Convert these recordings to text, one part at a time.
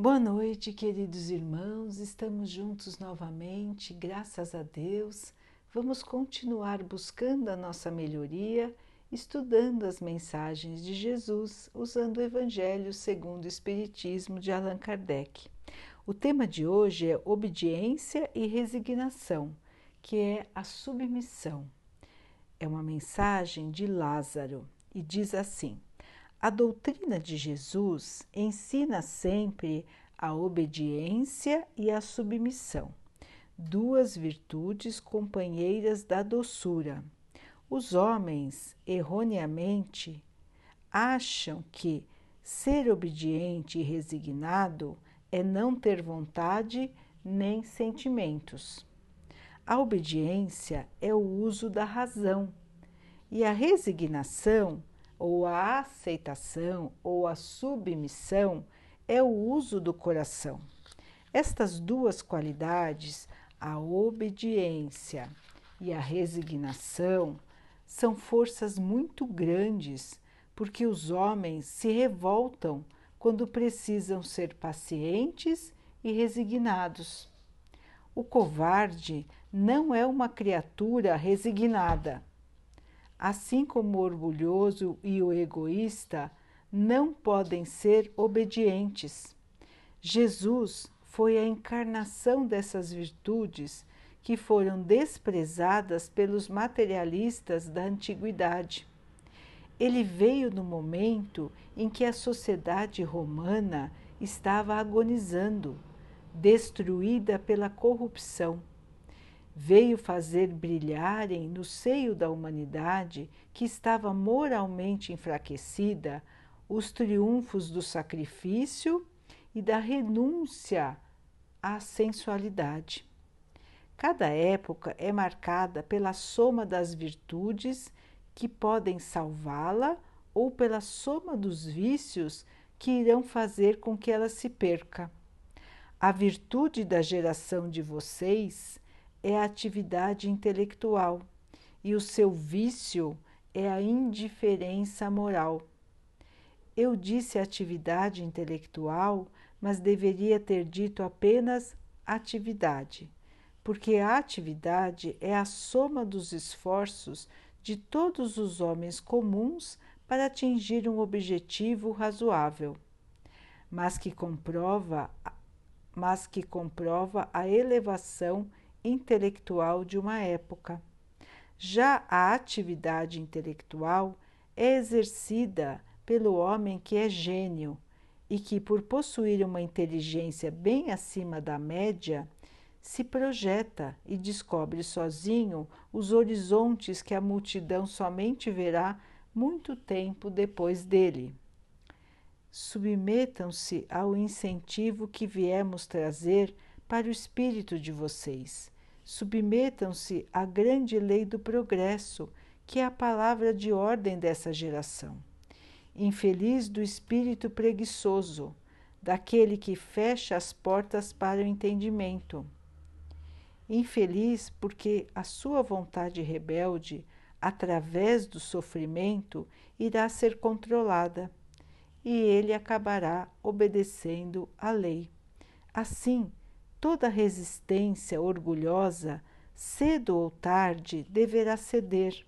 Boa noite, queridos irmãos. Estamos juntos novamente, graças a Deus. Vamos continuar buscando a nossa melhoria, estudando as mensagens de Jesus, usando o Evangelho segundo o Espiritismo de Allan Kardec. O tema de hoje é obediência e resignação, que é a submissão. É uma mensagem de Lázaro e diz assim: a doutrina de Jesus ensina sempre a obediência e a submissão, duas virtudes companheiras da doçura. Os homens, erroneamente, acham que ser obediente e resignado é não ter vontade nem sentimentos. A obediência é o uso da razão e a resignação ou a aceitação ou a submissão é o uso do coração. Estas duas qualidades, a obediência e a resignação, são forças muito grandes porque os homens se revoltam quando precisam ser pacientes e resignados. O covarde não é uma criatura resignada assim como o orgulhoso e o egoísta, não podem ser obedientes. Jesus foi a encarnação dessas virtudes que foram desprezadas pelos materialistas da antiguidade. Ele veio no momento em que a sociedade romana estava agonizando, destruída pela corrupção veio fazer brilharem no seio da humanidade que estava moralmente enfraquecida os triunfos do sacrifício e da renúncia à sensualidade. Cada época é marcada pela soma das virtudes que podem salvá-la ou pela soma dos vícios que irão fazer com que ela se perca. A virtude da geração de vocês é a atividade intelectual e o seu vício é a indiferença moral. Eu disse atividade intelectual, mas deveria ter dito apenas atividade, porque a atividade é a soma dos esforços de todos os homens comuns para atingir um objetivo razoável, mas que comprova, mas que comprova a elevação intelectual de uma época. Já a atividade intelectual é exercida pelo homem que é gênio e que, por possuir uma inteligência bem acima da média, se projeta e descobre sozinho os horizontes que a multidão somente verá muito tempo depois dele. Submetam-se ao incentivo que viemos trazer para o espírito de vocês. Submetam-se à grande lei do progresso, que é a palavra de ordem dessa geração. Infeliz do espírito preguiçoso, daquele que fecha as portas para o entendimento. Infeliz porque a sua vontade rebelde, através do sofrimento, irá ser controlada e ele acabará obedecendo à lei. Assim, toda resistência orgulhosa, cedo ou tarde, deverá ceder.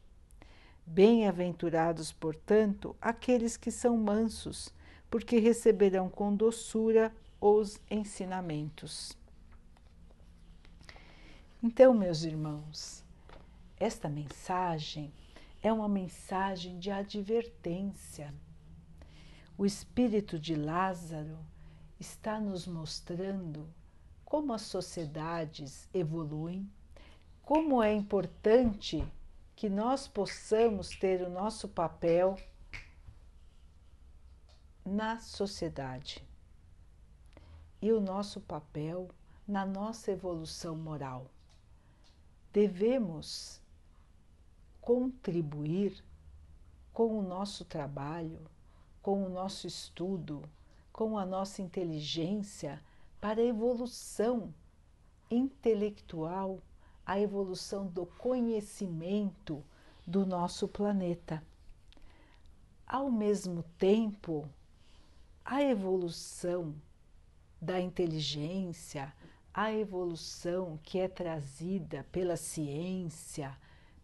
Bem-aventurados, portanto, aqueles que são mansos, porque receberão com doçura os ensinamentos. Então, meus irmãos, esta mensagem é uma mensagem de advertência. O espírito de Lázaro está nos mostrando como as sociedades evoluem, como é importante que nós possamos ter o nosso papel na sociedade e o nosso papel na nossa evolução moral. Devemos contribuir com o nosso trabalho, com o nosso estudo, com a nossa inteligência para a evolução intelectual, a evolução do conhecimento do nosso planeta. Ao mesmo tempo, a evolução da inteligência, a evolução que é trazida pela ciência,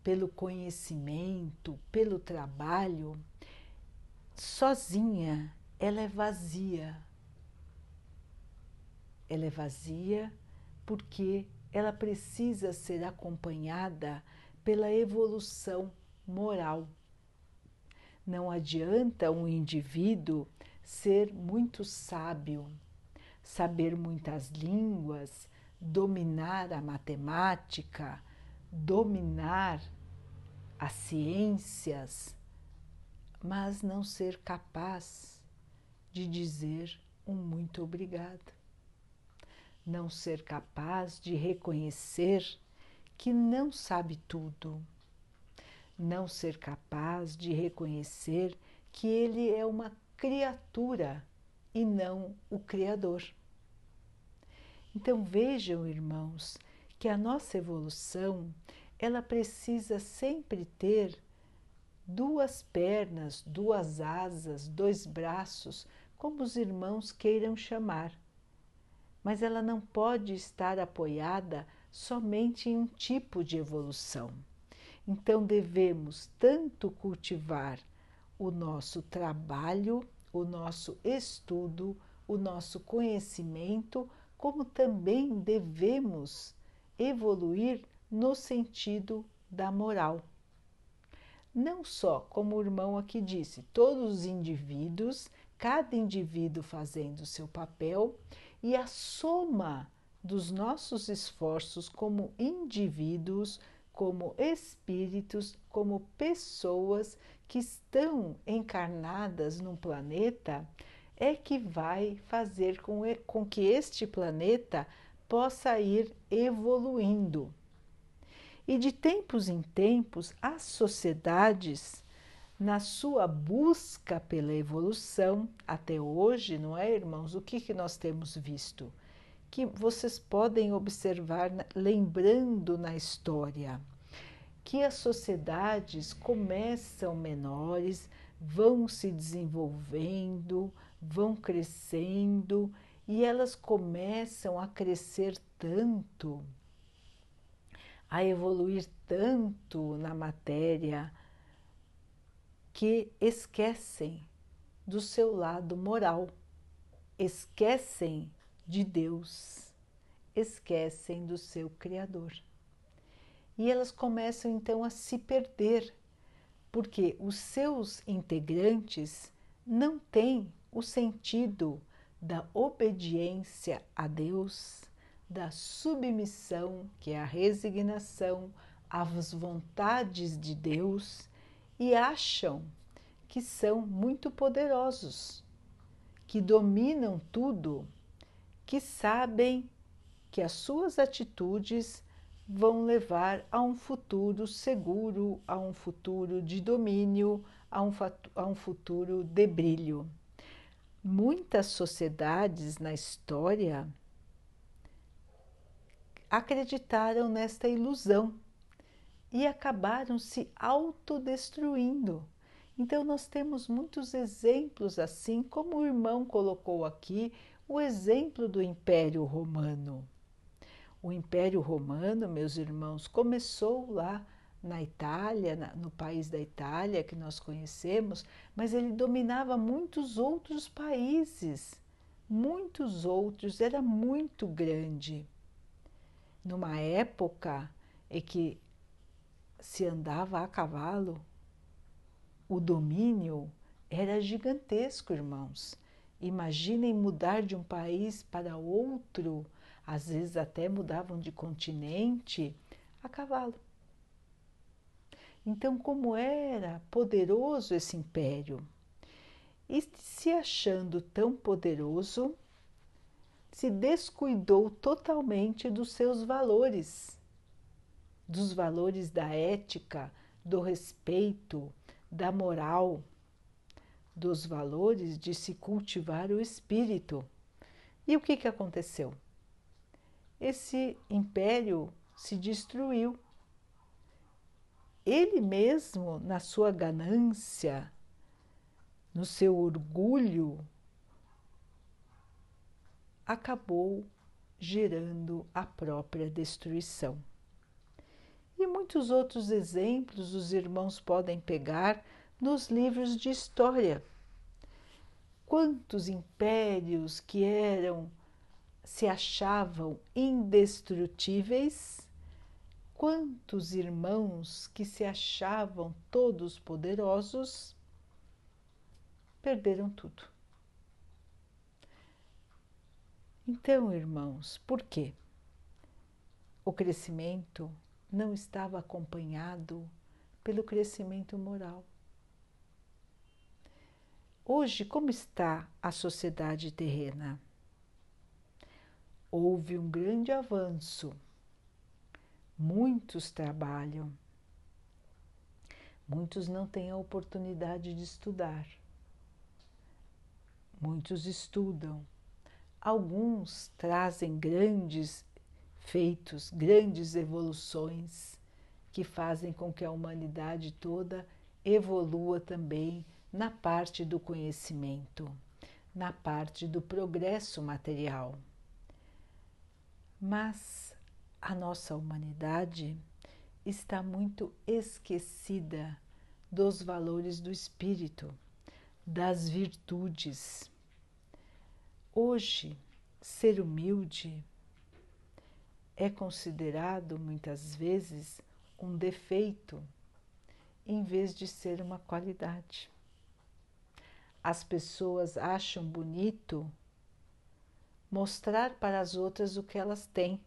pelo conhecimento, pelo trabalho, sozinha ela é vazia. Ela é vazia porque ela precisa ser acompanhada pela evolução moral. Não adianta um indivíduo ser muito sábio, saber muitas línguas, dominar a matemática, dominar as ciências, mas não ser capaz de dizer um muito obrigado. Não ser capaz de reconhecer que não sabe tudo. Não ser capaz de reconhecer que ele é uma criatura e não o Criador. Então vejam, irmãos, que a nossa evolução ela precisa sempre ter duas pernas, duas asas, dois braços, como os irmãos queiram chamar. Mas ela não pode estar apoiada somente em um tipo de evolução. Então devemos tanto cultivar o nosso trabalho, o nosso estudo, o nosso conhecimento, como também devemos evoluir no sentido da moral. Não só, como o irmão aqui disse, todos os indivíduos, cada indivíduo fazendo o seu papel e a soma dos nossos esforços como indivíduos, como espíritos, como pessoas que estão encarnadas num planeta é que vai fazer com, com que este planeta possa ir evoluindo. E de tempos em tempos, as sociedades, na sua busca pela evolução, até hoje, não é, irmãos? O que, que nós temos visto? Que vocês podem observar, lembrando na história que as sociedades começam menores, vão se desenvolvendo, vão crescendo e elas começam a crescer tanto, a evoluir tanto na matéria, que esquecem do seu lado moral, esquecem de Deus, esquecem do seu Criador. E elas começam então a se perder, porque os seus integrantes não têm o sentido da obediência a Deus, da submissão, que é a resignação às vontades de Deus, e acham que são muito poderosos, que dominam tudo, que sabem que as suas atitudes vão levar a um futuro seguro, a um futuro de domínio, a um, a um futuro de brilho. Muitas sociedades na história acreditaram nesta ilusão e acabaram se autodestruindo. Então, nós temos muitos exemplos assim, como o irmão colocou aqui, o exemplo do Império Romano. O Império Romano, meus irmãos, começou lá na Itália, no país da Itália que nós conhecemos, mas ele dominava muitos outros países, muitos outros, era muito grande. Numa época em que se andava a cavalo, o domínio era gigantesco, irmãos. Imaginem mudar de um país para outro às vezes até mudavam de continente a cavalo. Então, como era poderoso esse império? E se achando tão poderoso, se descuidou totalmente dos seus valores, dos valores da ética, do respeito, da moral, dos valores de se cultivar o espírito. E o que, que aconteceu? esse império se destruiu. Ele mesmo, na sua ganância, no seu orgulho, acabou gerando a própria destruição. E muitos outros exemplos os irmãos podem pegar nos livros de história. Quantos impérios que eram se achavam indestrutíveis, quantos irmãos que se achavam todos poderosos perderam tudo. Então, irmãos, por quê? O crescimento não estava acompanhado pelo crescimento moral. Hoje, como está a sociedade terrena? Houve um grande avanço. Muitos trabalham, muitos não têm a oportunidade de estudar, muitos estudam, alguns trazem grandes feitos, grandes evoluções que fazem com que a humanidade toda evolua também na parte do conhecimento, na parte do progresso material. Mas a nossa humanidade está muito esquecida dos valores do espírito, das virtudes. Hoje, ser humilde é considerado muitas vezes um defeito em vez de ser uma qualidade. As pessoas acham bonito mostrar para as outras o que elas têm,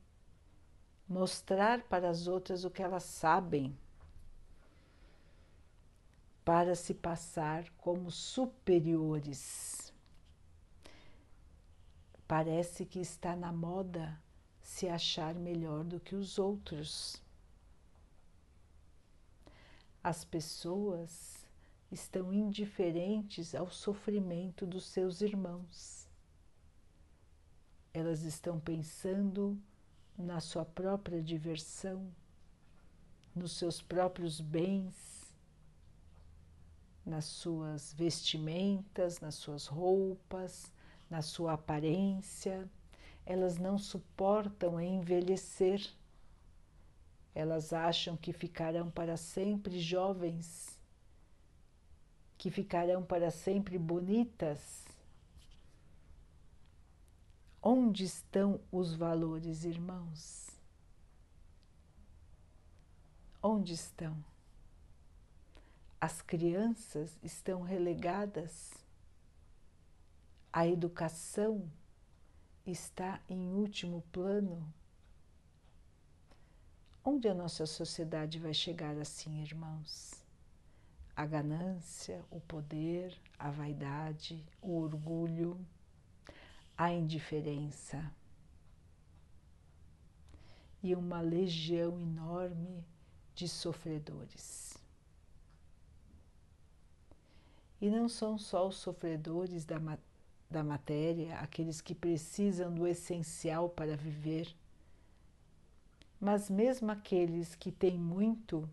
mostrar para as outras o que elas sabem, para se passar como superiores. Parece que está na moda se achar melhor do que os outros. As pessoas estão indiferentes ao sofrimento dos seus irmãos. Elas estão pensando na sua própria diversão, nos seus próprios bens, nas suas vestimentas, nas suas roupas, na sua aparência elas não suportam envelhecer. Elas acham que ficarão para sempre jovens, que ficarão para sempre bonitas. Onde estão os valores, irmãos? Onde estão? As crianças estão relegadas à educação está em último plano? Onde a nossa sociedade vai chegar assim, irmãos? A ganância, o poder, a vaidade, o orgulho, a indiferença e uma legião enorme de sofredores. E não são só os sofredores da, da matéria, aqueles que precisam do essencial para viver. Mas mesmo aqueles que têm muito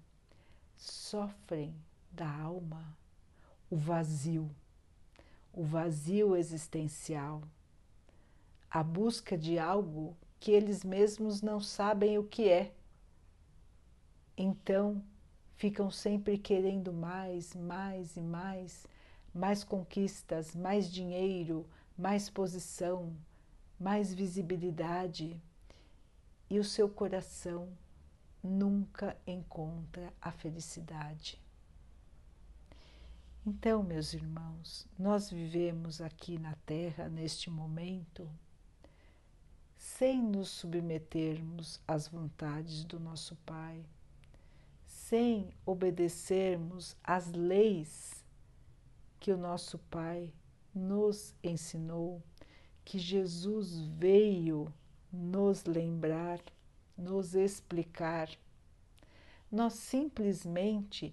sofrem da alma o vazio, o vazio existencial, a busca de algo que eles mesmos não sabem o que é. Então, ficam sempre querendo mais, mais e mais mais conquistas, mais dinheiro, mais posição, mais visibilidade, e o seu coração nunca encontra a felicidade. Então, meus irmãos, nós vivemos aqui na Terra neste momento sem nos submetermos às vontades do nosso Pai, sem obedecermos às leis que o nosso Pai nos ensinou, que Jesus veio nos lembrar, nos explicar. Nós simplesmente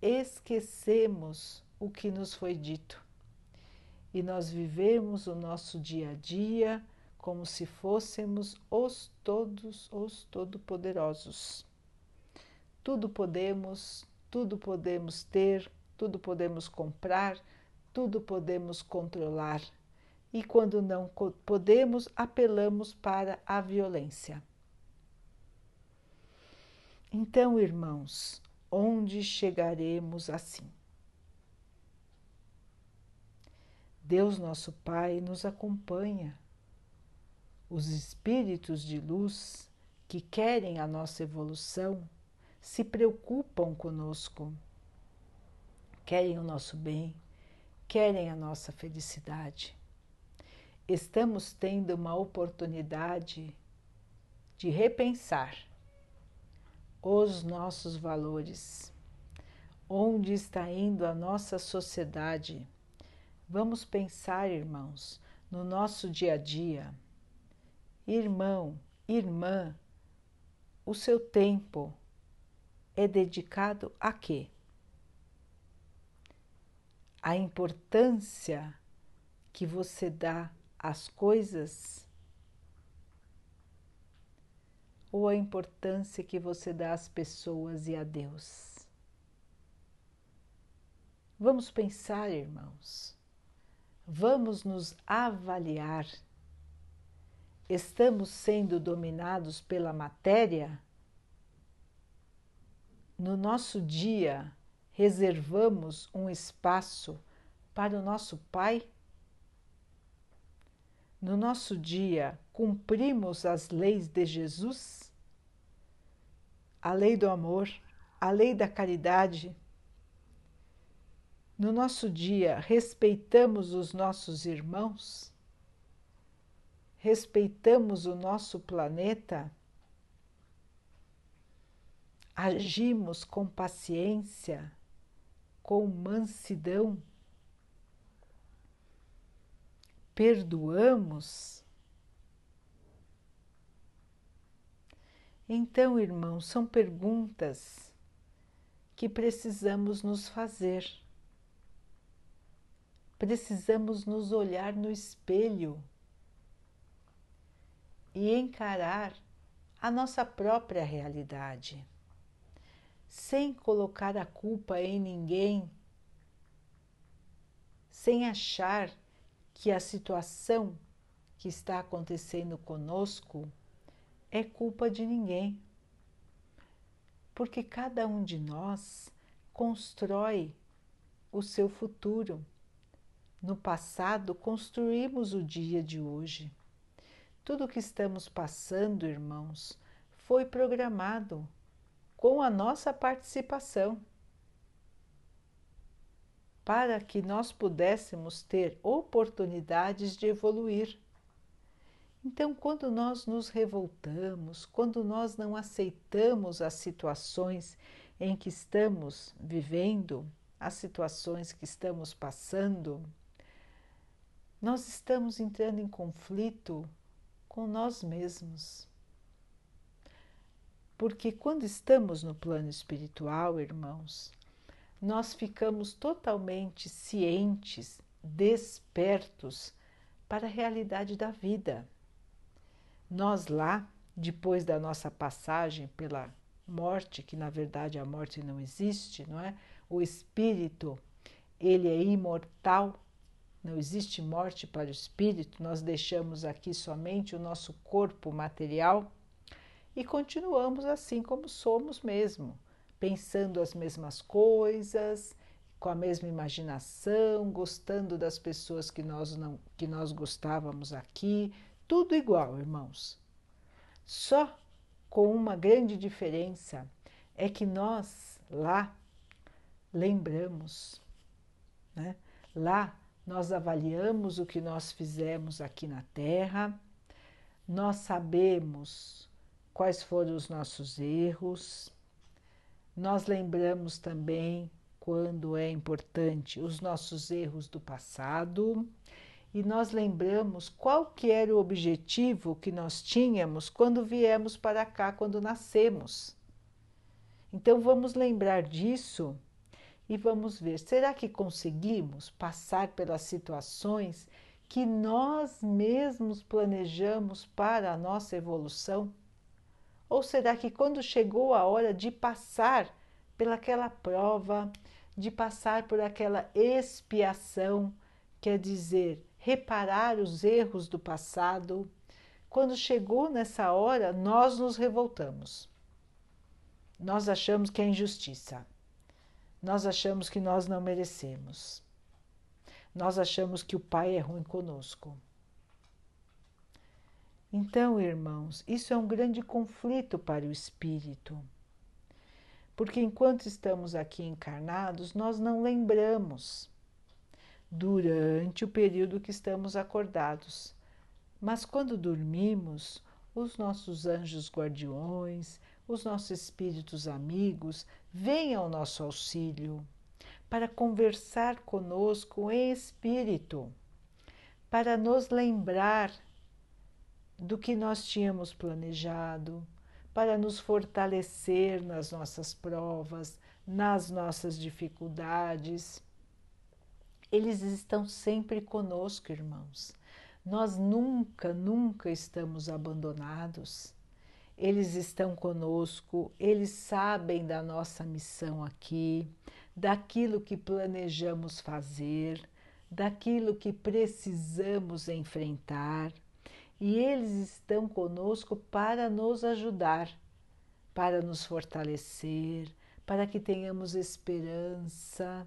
esquecemos o que nos foi dito e nós vivemos o nosso dia a dia como se fôssemos os todos os todo-poderosos. Tudo podemos, tudo podemos ter, tudo podemos comprar, tudo podemos controlar. e quando não podemos, apelamos para a violência. Então, irmãos, onde chegaremos assim? Deus, nosso Pai, nos acompanha. Os espíritos de luz que querem a nossa evolução se preocupam conosco, querem o nosso bem, querem a nossa felicidade. Estamos tendo uma oportunidade de repensar os nossos valores. Onde está indo a nossa sociedade? Vamos pensar, irmãos, no nosso dia a dia. Irmão, irmã, o seu tempo é dedicado a quê? A importância que você dá às coisas ou a importância que você dá às pessoas e a Deus? Vamos pensar, irmãos. Vamos nos avaliar. Estamos sendo dominados pela matéria? No nosso dia, reservamos um espaço para o nosso Pai? No nosso dia, cumprimos as leis de Jesus? A lei do amor, a lei da caridade. No nosso dia, respeitamos os nossos irmãos? Respeitamos o nosso planeta? Agimos com paciência, com mansidão? Perdoamos? Então, irmãos, são perguntas que precisamos nos fazer. Precisamos nos olhar no espelho e encarar a nossa própria realidade, sem colocar a culpa em ninguém, sem achar que a situação que está acontecendo conosco é culpa de ninguém. Porque cada um de nós constrói o seu futuro. No passado, construímos o dia de hoje. Tudo o que estamos passando, irmãos, foi programado com a nossa participação para que nós pudéssemos ter oportunidades de evoluir. Então, quando nós nos revoltamos, quando nós não aceitamos as situações em que estamos vivendo, as situações que estamos passando, nós estamos entrando em conflito com nós mesmos. Porque quando estamos no plano espiritual, irmãos, nós ficamos totalmente cientes, despertos para a realidade da vida. Nós lá, depois da nossa passagem pela morte, que na verdade a morte não existe, não é? O espírito, ele é imortal, não existe morte para o espírito, nós deixamos aqui somente o nosso corpo material e continuamos assim como somos mesmo, pensando as mesmas coisas, com a mesma imaginação, gostando das pessoas que nós não que nós gostávamos aqui, tudo igual, irmãos. Só com uma grande diferença é que nós lá lembramos, né? Lá nós avaliamos o que nós fizemos aqui na Terra, nós sabemos quais foram os nossos erros, nós lembramos também quando é importante os nossos erros do passado e nós lembramos qual que era o objetivo que nós tínhamos quando viemos para cá, quando nascemos. Então vamos lembrar disso e vamos ver, será que conseguimos passar pelas situações que nós mesmos planejamos para a nossa evolução? Ou será que quando chegou a hora de passar pelaquela prova, de passar por aquela expiação, quer dizer, reparar os erros do passado. Quando chegou nessa hora, nós nos revoltamos. Nós achamos que é injustiça. Nós achamos que nós não merecemos. Nós achamos que o Pai é ruim conosco. Então, irmãos, isso é um grande conflito para o espírito. Porque enquanto estamos aqui encarnados, nós não lembramos durante o período que estamos acordados. Mas quando dormimos, os nossos anjos guardiões, os nossos espíritos amigos vêm ao nosso auxílio para conversar conosco em espírito, para nos lembrar do que nós tínhamos planejado, para nos fortalecer nas nossas provas, nas nossas dificuldades. Eles estão sempre conosco, irmãos. Nós nunca, nunca estamos abandonados. Eles estão conosco, eles sabem da nossa missão aqui, daquilo que planejamos fazer, daquilo que precisamos enfrentar e eles estão conosco para nos ajudar, para nos fortalecer, para que tenhamos esperança,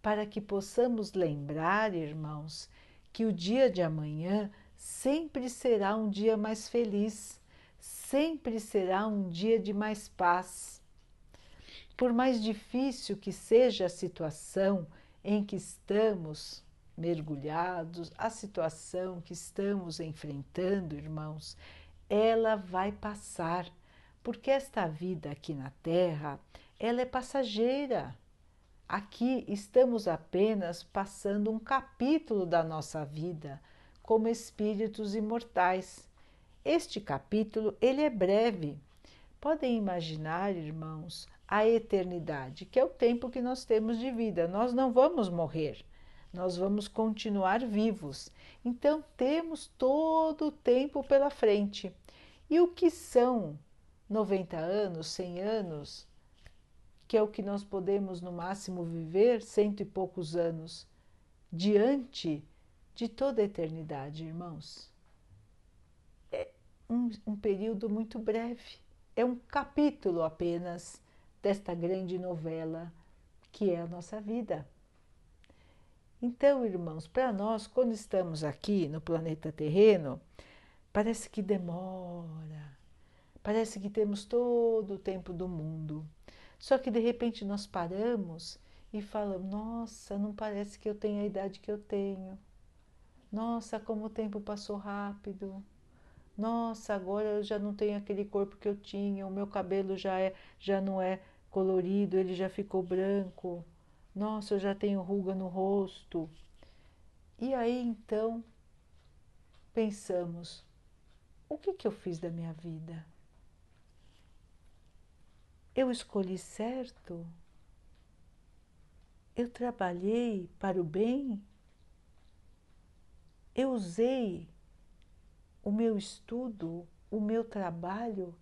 para que possamos lembrar, irmãos, que o dia de amanhã sempre será um dia mais feliz, sempre será um dia de mais paz. Por mais difícil que seja a situação em que estamos, mergulhados, a situação que estamos enfrentando, irmãos, ela vai passar, porque esta vida aqui na Terra, ela é passageira. Aqui estamos apenas passando um capítulo da nossa vida como espíritos imortais. Este capítulo, ele é breve. Podem imaginar, irmãos, a eternidade, que é o tempo que nós temos de vida. Nós não vamos morrer nós vamos continuar vivos. Então, temos todo o tempo pela frente. E o que são 90 anos, 100 anos, que é o que nós podemos no máximo viver, cento e poucos anos, diante de toda a eternidade, irmãos? É um, um período muito breve, é um capítulo apenas desta grande novela que é a nossa vida. Então, irmãos, para nós, quando estamos aqui no planeta terreno, parece que demora, parece que temos todo o tempo do mundo. Só que de repente nós paramos e falamos: Nossa, não parece que eu tenho a idade que eu tenho. Nossa, como o tempo passou rápido. Nossa, agora eu já não tenho aquele corpo que eu tinha, o meu cabelo já, é, já não é colorido, ele já ficou branco. Nossa, eu já tenho ruga no rosto. E aí então pensamos: o que, que eu fiz da minha vida? Eu escolhi certo? Eu trabalhei para o bem? Eu usei o meu estudo, o meu trabalho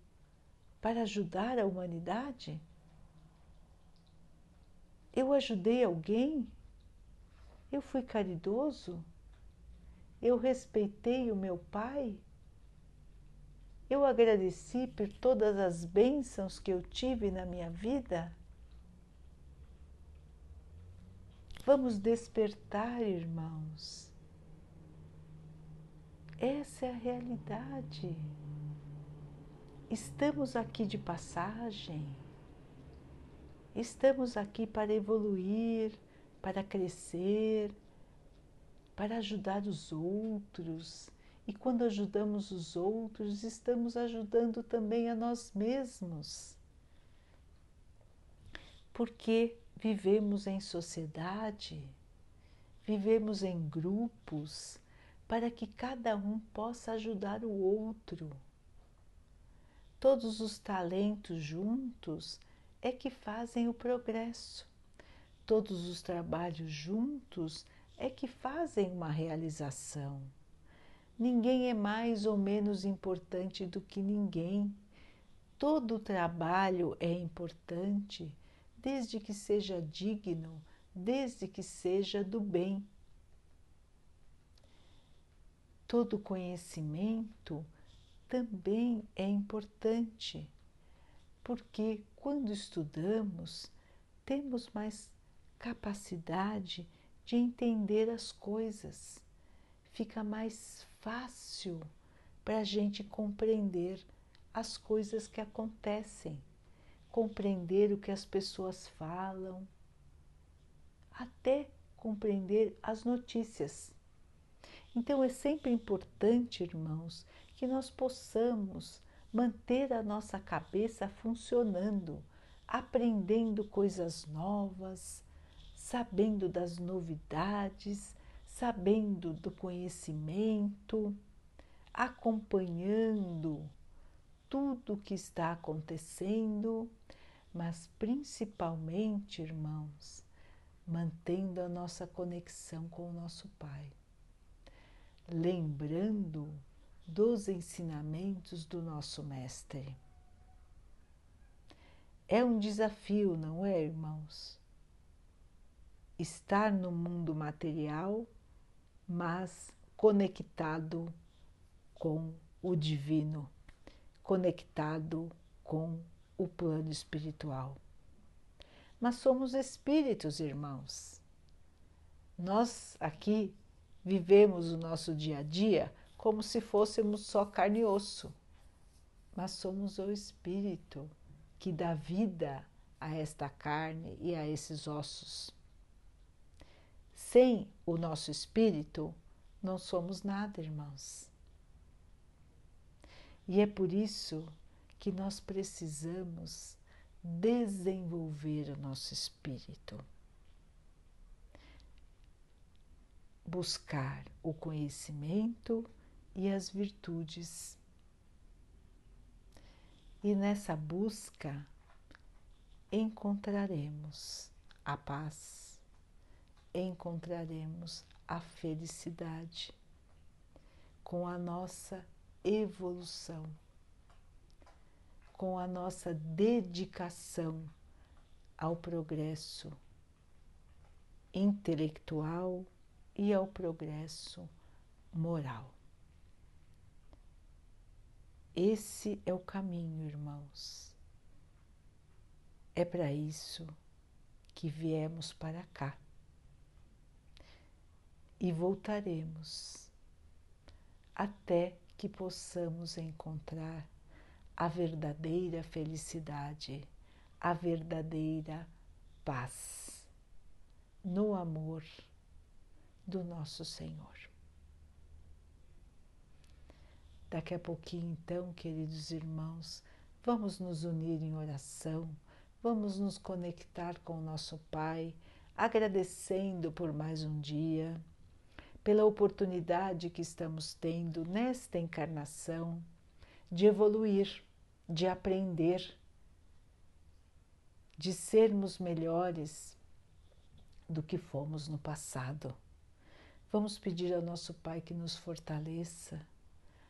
para ajudar a humanidade? Eu ajudei alguém? Eu fui caridoso? Eu respeitei o meu pai? Eu agradeci por todas as bênçãos que eu tive na minha vida? Vamos despertar, irmãos. Essa é a realidade. Estamos aqui de passagem. Estamos aqui para evoluir, para crescer, para ajudar os outros. E quando ajudamos os outros, estamos ajudando também a nós mesmos. Porque vivemos em sociedade, vivemos em grupos, para que cada um possa ajudar o outro. Todos os talentos juntos é que fazem o progresso. Todos os trabalhos juntos é que fazem uma realização. Ninguém é mais ou menos importante do que ninguém. Todo trabalho é importante, desde que seja digno, desde que seja do bem. Todo conhecimento também é importante, porque quando estudamos, temos mais capacidade de entender as coisas, fica mais fácil para a gente compreender as coisas que acontecem, compreender o que as pessoas falam, até compreender as notícias. Então é sempre importante, irmãos, que nós possamos manter a nossa cabeça funcionando, aprendendo coisas novas, sabendo das novidades, sabendo do conhecimento, acompanhando tudo o que está acontecendo, mas principalmente, irmãos, mantendo a nossa conexão com o nosso Pai, lembrando dos ensinamentos do nosso Mestre. É um desafio, não é, irmãos? Estar no mundo material, mas conectado com o divino, conectado com o plano espiritual. Mas somos espíritos, irmãos. Nós aqui vivemos o nosso dia a dia como se fôssemos só carne e osso, mas somos o Espírito que dá vida a esta carne e a esses ossos. Sem o nosso espírito, não somos nada, irmãos. E é por isso que nós precisamos desenvolver o nosso espírito. Buscar o conhecimento e as virtudes. E nessa busca encontraremos a paz, encontraremos a felicidade com a nossa evolução, com a nossa dedicação ao progresso intelectual e ao progresso moral. Esse é o caminho, irmãos. É para isso que viemos para cá. E voltaremos até que possamos encontrar a verdadeira felicidade, a verdadeira paz no amor do nosso Senhor. Daqui a pouquinho, então, queridos irmãos, vamos nos unir em oração, vamos nos conectar com o nosso Pai, agradecendo por mais um dia, pela oportunidade que estamos tendo nesta encarnação de evoluir, de aprender, de sermos melhores do que fomos no passado. Vamos pedir ao nosso Pai que nos fortaleça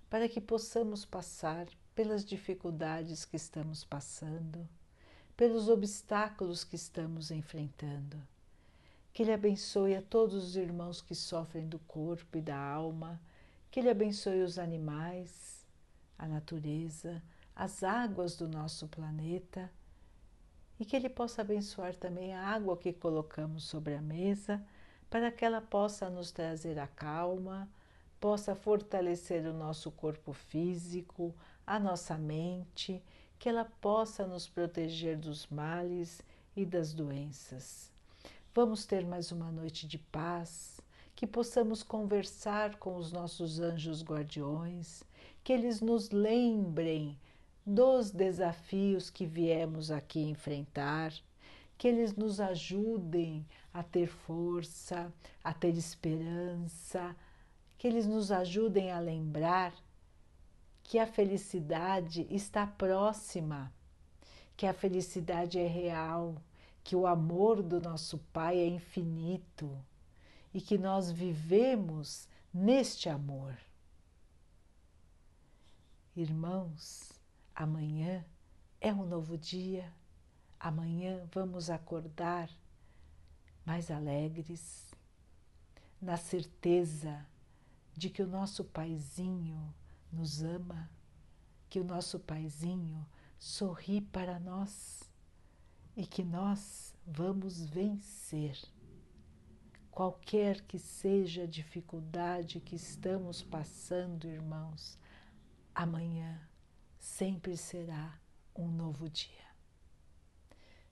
para que possamos passar pelas dificuldades que estamos passando, pelos obstáculos que estamos enfrentando. Que Ele abençoe a todos os irmãos que sofrem do corpo e da alma, que Ele abençoe os animais, a natureza, as águas do nosso planeta e que Ele possa abençoar também a água que colocamos sobre a mesa, para que ela possa nos trazer a calma, possa fortalecer o nosso corpo físico, a nossa mente, que ela possa nos proteger dos males e das doenças. Vamos ter mais uma noite de paz, que possamos conversar com os nossos anjos guardiões, que eles nos lembrem dos desafios que viemos aqui enfrentar, que eles nos ajudem a ter força, a ter esperança, que eles nos ajudem a lembrar que a felicidade está próxima, que a felicidade é real, que o amor do nosso Pai é infinito e que nós vivemos neste amor. Irmãos, amanhã é um novo dia, amanhã vamos acordar mais alegres, na certeza de que o nosso Paizinho nos ama, que o nosso Paizinho sorri para nós e que nós vamos vencer. Qualquer que seja a dificuldade que estamos passando, irmãos, amanhã sempre será um novo dia.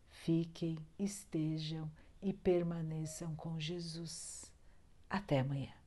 Fiquem, estejam e permaneçam com Jesus. Até amanhã.